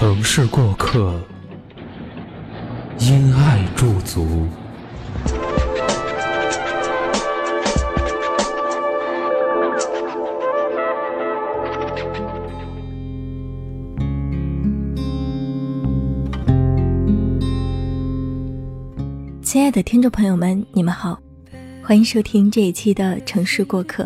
城市过客，因爱驻足。亲爱的听众朋友们，你们好，欢迎收听这一期的《城市过客》。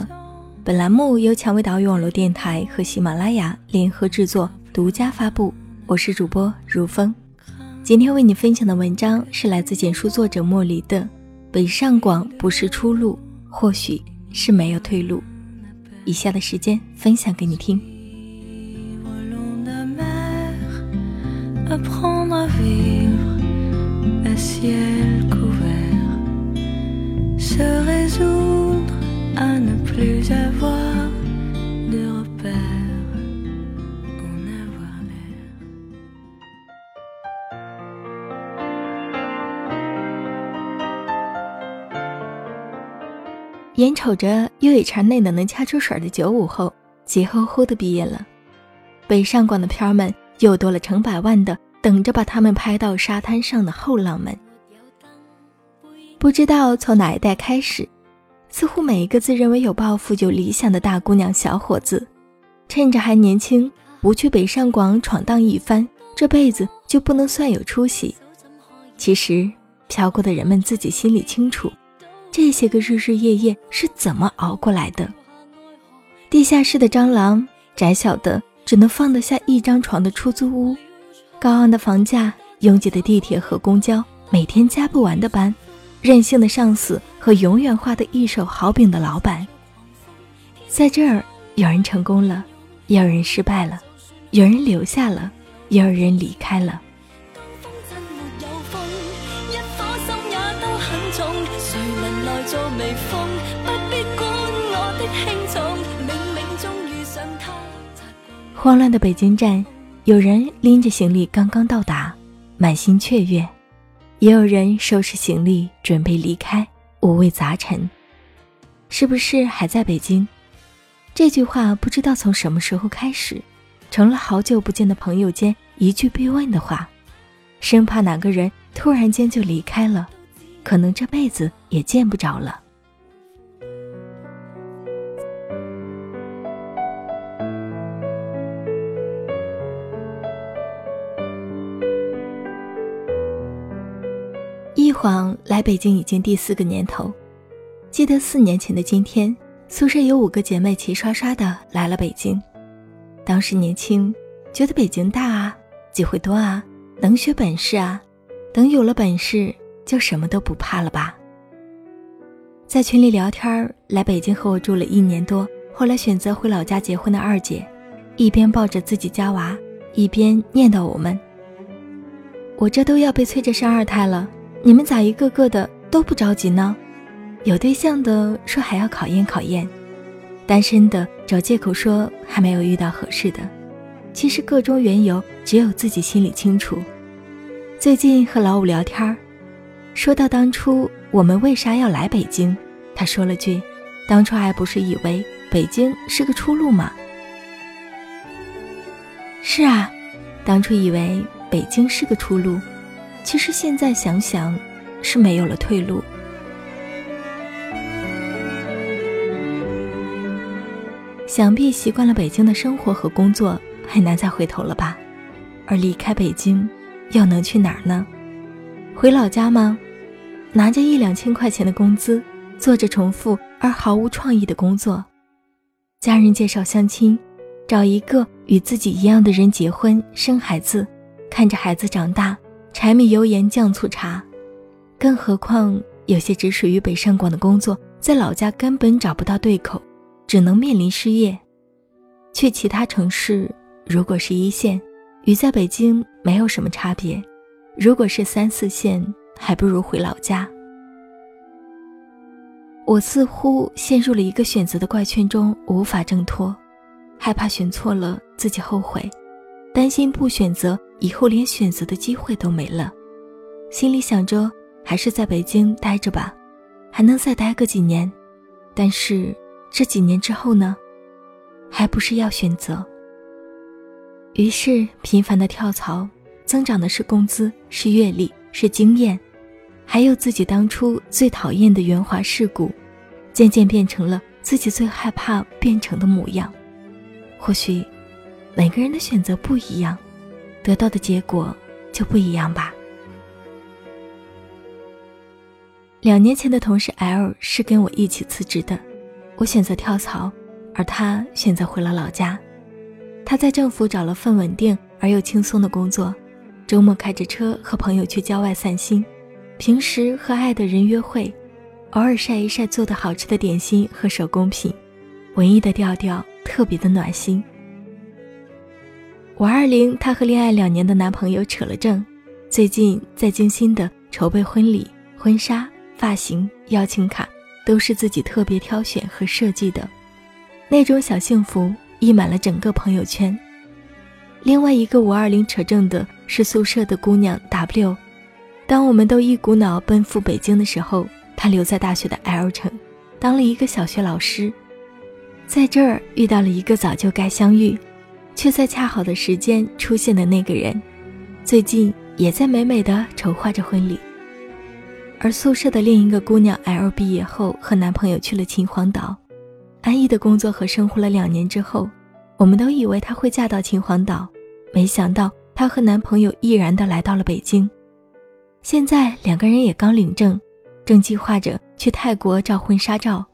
本栏目由蔷薇岛屿网络电台和喜马拉雅联合制作，独家发布。我是主播如风，今天为你分享的文章是来自简书作者莫离的《北上广不是出路，或许是没有退路》。以下的时间分享给你听。眼瞅着又一茬内能能掐出水的九五后急吼吼的毕业了，北上广的漂们又多了成百万的等着把他们拍到沙滩上的后浪们。不知道从哪一代开始，似乎每一个自认为有抱负、有理想的大姑娘、小伙子，趁着还年轻，不去北上广闯荡一番，这辈子就不能算有出息。其实，飘过的人们自己心里清楚。这些个日日夜夜是怎么熬过来的？地下室的蟑螂，窄小的只能放得下一张床的出租屋，高昂的房价，拥挤的地铁和公交，每天加不完的班，任性的上司和永远画的一手好饼的老板。在这儿，有人成功了，也有人失败了，有人留下了，也有人离开了。慌乱的北京站，有人拎着行李刚刚到达，满心雀跃；也有人收拾行李准备离开，五味杂陈。是不是还在北京？这句话不知道从什么时候开始，成了好久不见的朋友间一句必问的话，生怕哪个人突然间就离开了，可能这辈子也见不着了。一晃来北京已经第四个年头，记得四年前的今天，宿舍有五个姐妹齐刷刷的来了北京。当时年轻，觉得北京大啊，机会多啊，能学本事啊，等有了本事就什么都不怕了吧。在群里聊天来北京和我住了一年多，后来选择回老家结婚的二姐，一边抱着自己家娃，一边念叨我们：“我这都要被催着生二胎了。”你们咋一个个的都不着急呢？有对象的说还要考验考验，单身的找借口说还没有遇到合适的。其实个中缘由只有自己心里清楚。最近和老五聊天说到当初我们为啥要来北京，他说了句：“当初还不是以为北京是个出路吗？”是啊，当初以为北京是个出路。其实现在想想，是没有了退路。想必习惯了北京的生活和工作，很难再回头了吧？而离开北京，又能去哪儿呢？回老家吗？拿着一两千块钱的工资，做着重复而毫无创意的工作。家人介绍相亲，找一个与自己一样的人结婚生孩子，看着孩子长大。柴米油盐酱醋茶，更何况有些只属于北上广的工作，在老家根本找不到对口，只能面临失业。去其他城市，如果是一线，与在北京没有什么差别；如果是三四线，还不如回老家。我似乎陷入了一个选择的怪圈中，无法挣脱，害怕选错了自己后悔，担心不选择以后连选择的机会都没了，心里想着还是在北京待着吧，还能再待个几年。但是这几年之后呢？还不是要选择。于是频繁的跳槽，增长的是工资，是阅历，是经验，还有自己当初最讨厌的圆滑世故，渐渐变成了自己最害怕变成的模样。或许，每个人的选择不一样，得到的结果就不一样吧。两年前的同事 L 是跟我一起辞职的，我选择跳槽。而他选择回了老家，他在政府找了份稳定而又轻松的工作，周末开着车和朋友去郊外散心，平时和爱的人约会，偶尔晒一晒做的好吃的点心和手工品，文艺的调调特别的暖心。五二零，她和恋爱两年的男朋友扯了证，最近在精心的筹备婚礼，婚纱、发型、邀请卡都是自己特别挑选和设计的。那种小幸福溢满了整个朋友圈。另外一个五二零扯证的是宿舍的姑娘 W。当我们都一股脑奔赴北京的时候，她留在大学的 L 城，当了一个小学老师，在这儿遇到了一个早就该相遇，却在恰好的时间出现的那个人，最近也在美美的筹划着婚礼。而宿舍的另一个姑娘 L 毕业后和男朋友去了秦皇岛。安逸的工作和生活了两年之后，我们都以为她会嫁到秦皇岛，没想到她和男朋友毅然的来到了北京。现在两个人也刚领证，正计划着去泰国照婚纱照，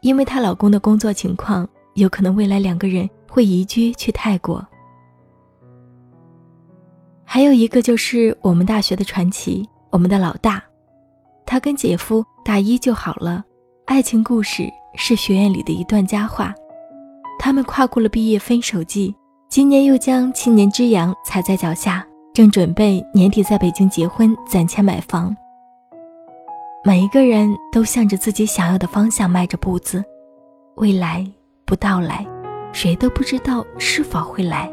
因为她老公的工作情况，有可能未来两个人会移居去泰国。还有一个就是我们大学的传奇，我们的老大，他跟姐夫大一就好了，爱情故事。是学院里的一段佳话，他们跨过了毕业分手季，今年又将七年之痒踩在脚下，正准备年底在北京结婚，攒钱买房。每一个人都向着自己想要的方向迈着步子，未来不到来，谁都不知道是否会来。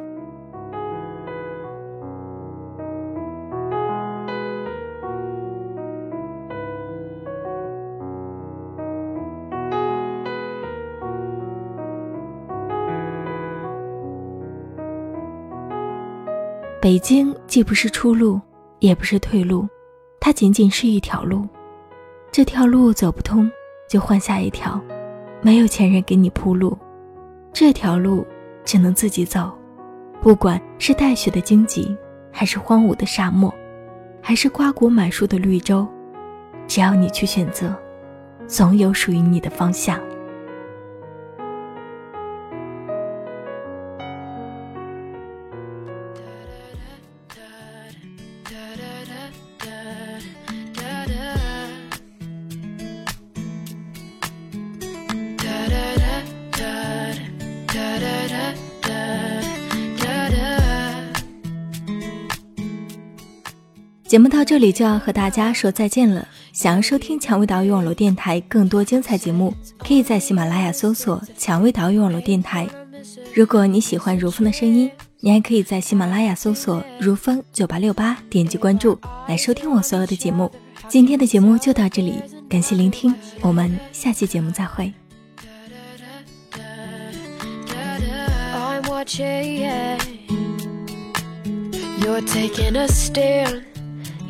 北京既不是出路，也不是退路，它仅仅是一条路。这条路走不通，就换下一条。没有前人给你铺路，这条路只能自己走。不管是带雪的荆棘，还是荒芜的沙漠，还是瓜果满树的绿洲，只要你去选择，总有属于你的方向。节目到这里就要和大家说再见了。想要收听蔷薇岛屿网络电台更多精彩节目，可以在喜马拉雅搜索“蔷薇岛屿网络电台”。如果你喜欢如风的声音，你还可以在喜马拉雅搜索“如风九八六八”，点击关注来收听我所有的节目。今天的节目就到这里，感谢聆听，我们下期节目再会。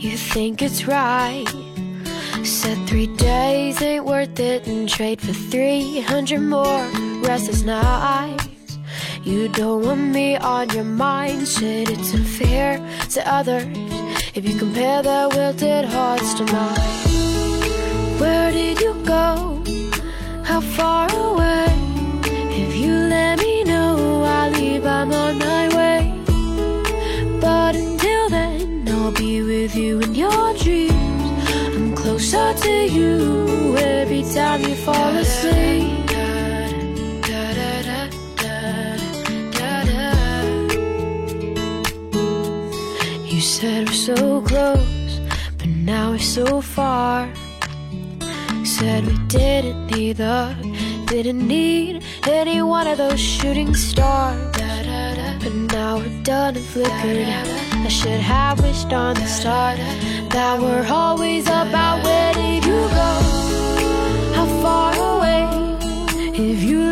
You think it's right. Said three days ain't worth it and trade for 300 more restless nights. You don't want me on your mind. Said it's unfair to others if you compare their wilted hearts to mine. Where did you go? How far away? If you let me to you every time you fall asleep. You said we're so close, but now we're so far. Said we didn't need the, didn't need any one of those shooting stars. But now we're done and flickered. I should have wished on the start that we're always about where. If you